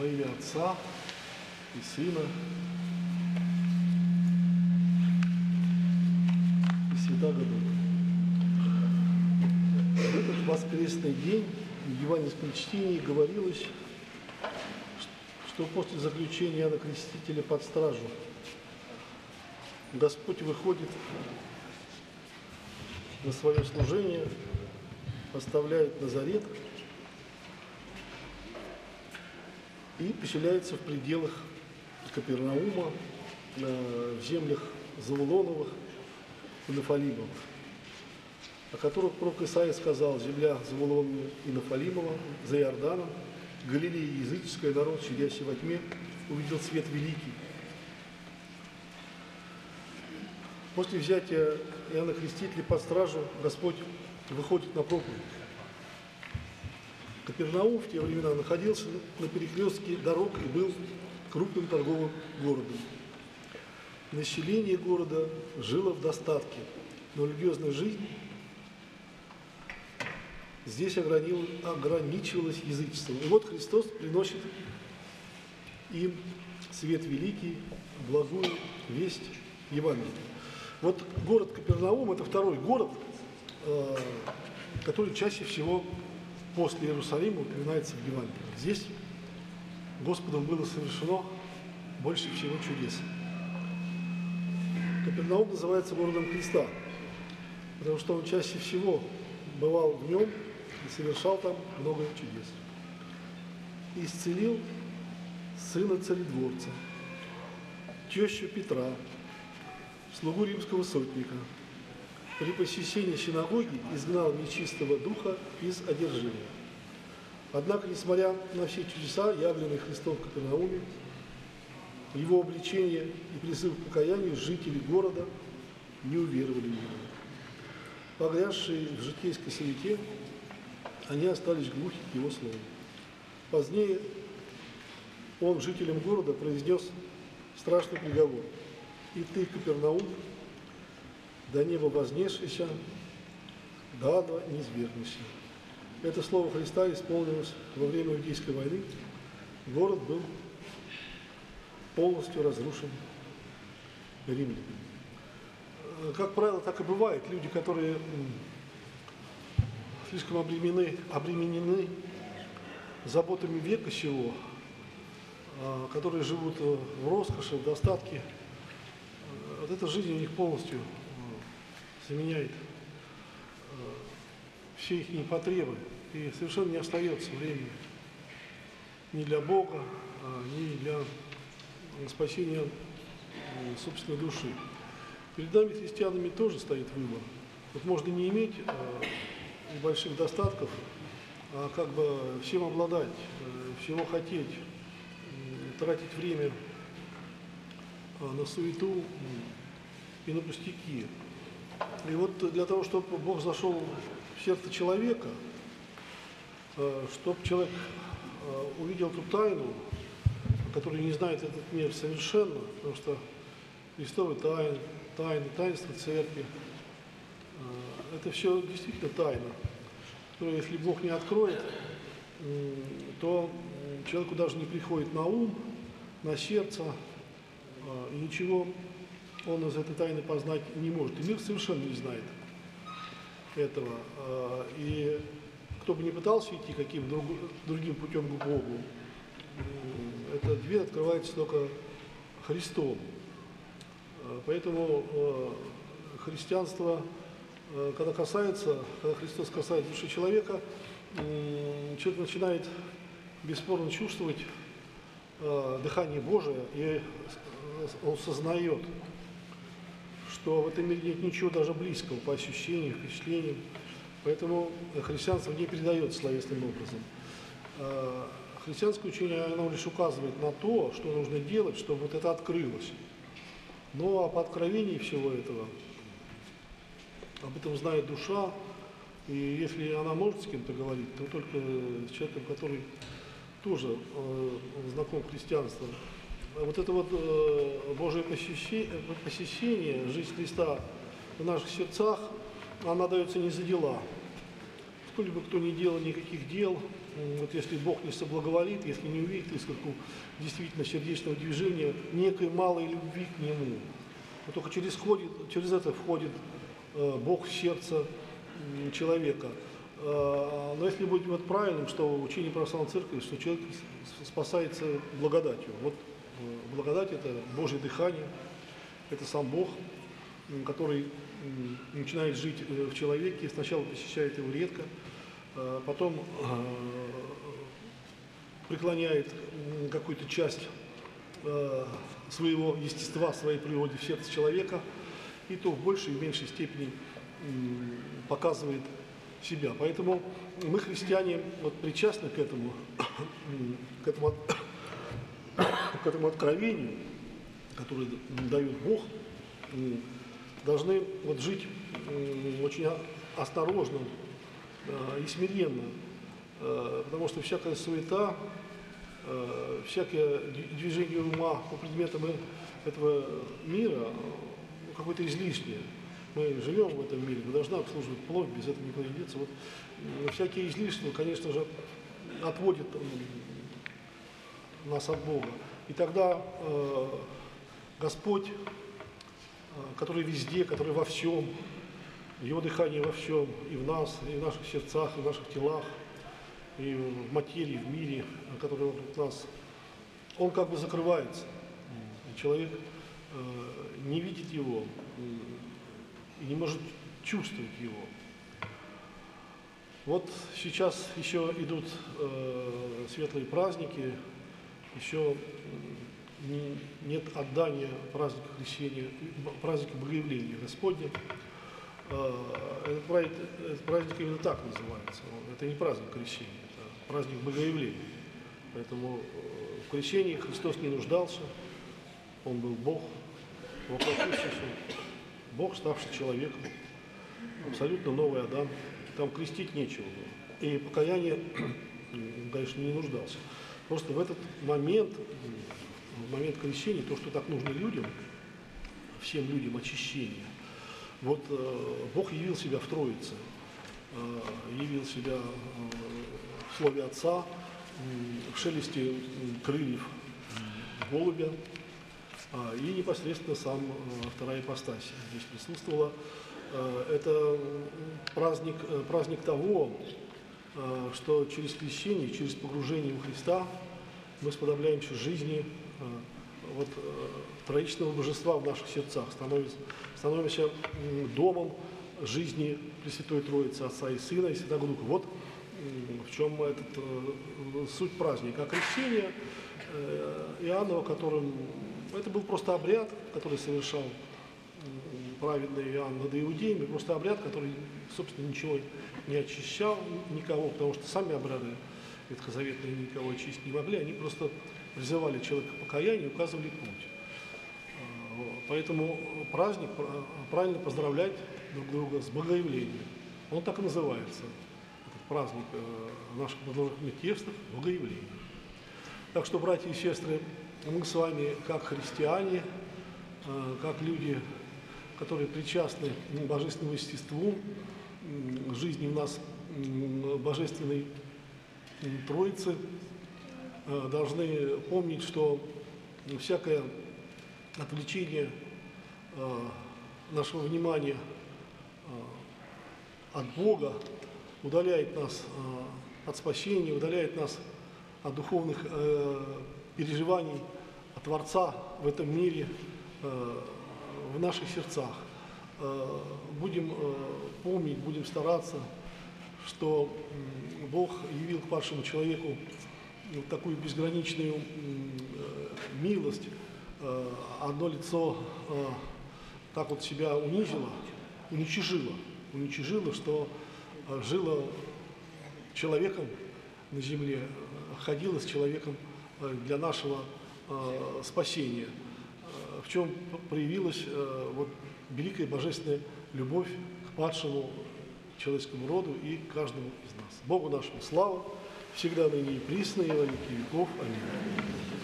Во имя Отца и Сына и Святаго Духа. В этот воскресный день в Евангельском чтении говорилось, что после заключения Иоанна Крестителя под стражу Господь выходит на свое служение, оставляет Назарет и поселяется в пределах Капернаума, э, в землях Завулоновых и Нафалимовых, о которых пророк Исаия сказал, земля Завулонова и Нафалимова за Иорданом, Галилея языческая, народ, сидящий во тьме, увидел свет великий. После взятия Иоанна Крестителя под стражу Господь выходит на проповедь. Капернаум в те времена находился на перекрестке дорог и был крупным торговым городом. Население города жило в достатке, но религиозная жизнь здесь ограничивалась язычеством. И вот Христос приносит им свет великий, благую весть Евангелия. Вот город Капернаум – это второй город, э, который чаще всего после Иерусалима упоминается в Евангелии. Здесь Господом было совершено больше всего чудес. Капернаум называется городом Христа, потому что он чаще всего бывал в нем и совершал там много чудес. Исцелил сына царедворца, тещу Петра, слугу римского сотника. При посещении синагоги изгнал нечистого духа из одержимого. Однако, несмотря на все чудеса, явленные Христом в Капернауме, его обличение и призыв к покаянию жители города не уверовали в него. Погрязшие в житейской суете, они остались глухи к его слову. Позднее он жителям города произнес страшный приговор. И ты, Капернаум, до неба вознесшийся, до ада не свергнешься. Это слово Христа исполнилось во время Иудейской войны. Город был полностью разрушен римлянами. Как правило, так и бывает. Люди, которые слишком обременены, обременены заботами века сего, а, которые живут в роскоши, в достатке, вот эта жизнь у них полностью заменяет все их потребы, и совершенно не остается времени ни для Бога, а, ни для спасения собственной души. Перед нами, христианами, тоже стоит выбор. Вот можно не иметь э, больших достатков, а как бы всем обладать, э, всего хотеть, э, тратить время э, на суету и на пустяки. И вот для того, чтобы Бог зашел в сердце человека, э, чтобы человек э, увидел ту тайну, который не знает этот мир совершенно, потому что Христовы тайны, тайны, таинства церкви, э, это все действительно тайна, которую если Бог не откроет, то человеку даже не приходит на ум, на сердце, и ничего он из этой тайны познать не может. И мир совершенно не знает этого. А, и кто бы ни пытался идти каким другим путем к Богу, эта дверь открывается только Христом. А, поэтому а, христианство, когда касается, когда Христос касается души человека, человек начинает бесспорно чувствовать дыхание Божие, и он сознает, что в этом мире нет ничего даже близкого по ощущениям, впечатлениям. Поэтому христианство не передается словесным образом. А, христианское учение, оно лишь указывает на то, что нужно делать, чтобы вот это открылось. Но об откровении всего этого, об этом знает душа, и если она может с кем-то говорить, то только с человеком, который тоже э, знаком христианством, вот это вот э, Божие посещение, жизнь Христа в наших сердцах, она дается не за дела. кто-либо, кто не делал никаких дел, вот если Бог не соблаговолит, если не увидит искорку действительно сердечного движения, некой малой любви к Нему, вот только через, входит, через это входит э, Бог в сердце человека. Э, Но если быть вот правильным, что учение православной церкви, что человек спасается благодатью. Вот благодать – это Божье дыхание, это сам Бог, который начинает жить э, в человеке, сначала посещает его редко, э, потом э, преклоняет какую-то часть э, своего естества, своей природы в сердце человека, и то в большей и меньшей степени показывает себя. Поэтому мы, христиане, вот причастны к этому, к этому, к этому откровению, которое дает Бог, должны вот жить очень осторожно э, и смиренно, Э, потому что всякая суета, э, всякое движение ума по предметам этого мира какое-то излишнее. Мы живем в этом мире, мы должны обслуживать плоть, без этого никуда не деться. Вот, всякие излишества, конечно же, отводят нас от Бога. И тогда э, Господь, э, который везде, который во всем, Его дыхание во всем, и в нас, и в наших сердцах, и в наших телах, и в материи, в мире, который вокруг нас, он как бы закрывается. И человек э, не видит его и не может чувствовать его. Вот сейчас еще идут э, светлые праздники, еще нет отдания праздника крещения, праздника Богоявления Господня. Э, Этот праздник, этот праздник именно так называется. Это не праздник крещения, это праздник Богоявления. Поэтому э, в крещении Христос не нуждался, Он был Бог, воплотившийся, Бог, ставший человеком, абсолютно новый Адам. Там крестить нечего было. И покаяние, конечно, не нуждался. Просто в этот момент, в момент крещения, то, что так нужно людям, всем людям очищения, вот э, Бог явил себя в Троице, э, явил себя э, в слове Отца, в шелесте крыльев голубя, а, и непосредственно сам вторая ипостась здесь присутствовала. Это праздник, праздник того, что через крещение, через погружение в Христа мы сподобляемся жизни э, вот, э, троичного божества в наших сердцах, становимся, становимся домом жизни Пресвятой Троицы, Отца и Сына и Святого Духа. Вот в чем этот, э, суть праздника. А крещение э, Иоаннова, которым это был просто обряд, который совершал праведный Иоанн над иудеями, просто обряд, который, собственно, ничего не очищал никого, потому что сами обряды ветхозаветные никого очистить не могли, они просто призывали человека к покаянию и указывали путь. А, Поэтому праздник пра- правильно поздравлять друг друга с Богоявлением. Он так и называется, этот праздник э, наших подложных текстах Богоявление. Так что, братья и сестры, мы с вами, как христиане, э, как люди, которые причастны к божественному естеству, жизни в нас божественной Троицы, э, должны помнить, что всякое отвлечение э, нашего внимания э, от Бога удаляет нас от спасения, удаляет нас от духовных переживаний от Творца в этом мире, в наших сердцах. Будем помнить, будем стараться, что Бог явил к падшему человеку вот такую безграничную э, милость, э, одно лицо э, так вот себя унизило, уничижило, уничижило, что э, жило человеком на земле, э, ходило с человеком э, для нашего э, спасения, Э, в чем проявилась э, вот великая божественная любовь падшему человеческому роду и каждому из нас. Богу нашему слава, всегда ныне и присно, и во веки веков. Аминь.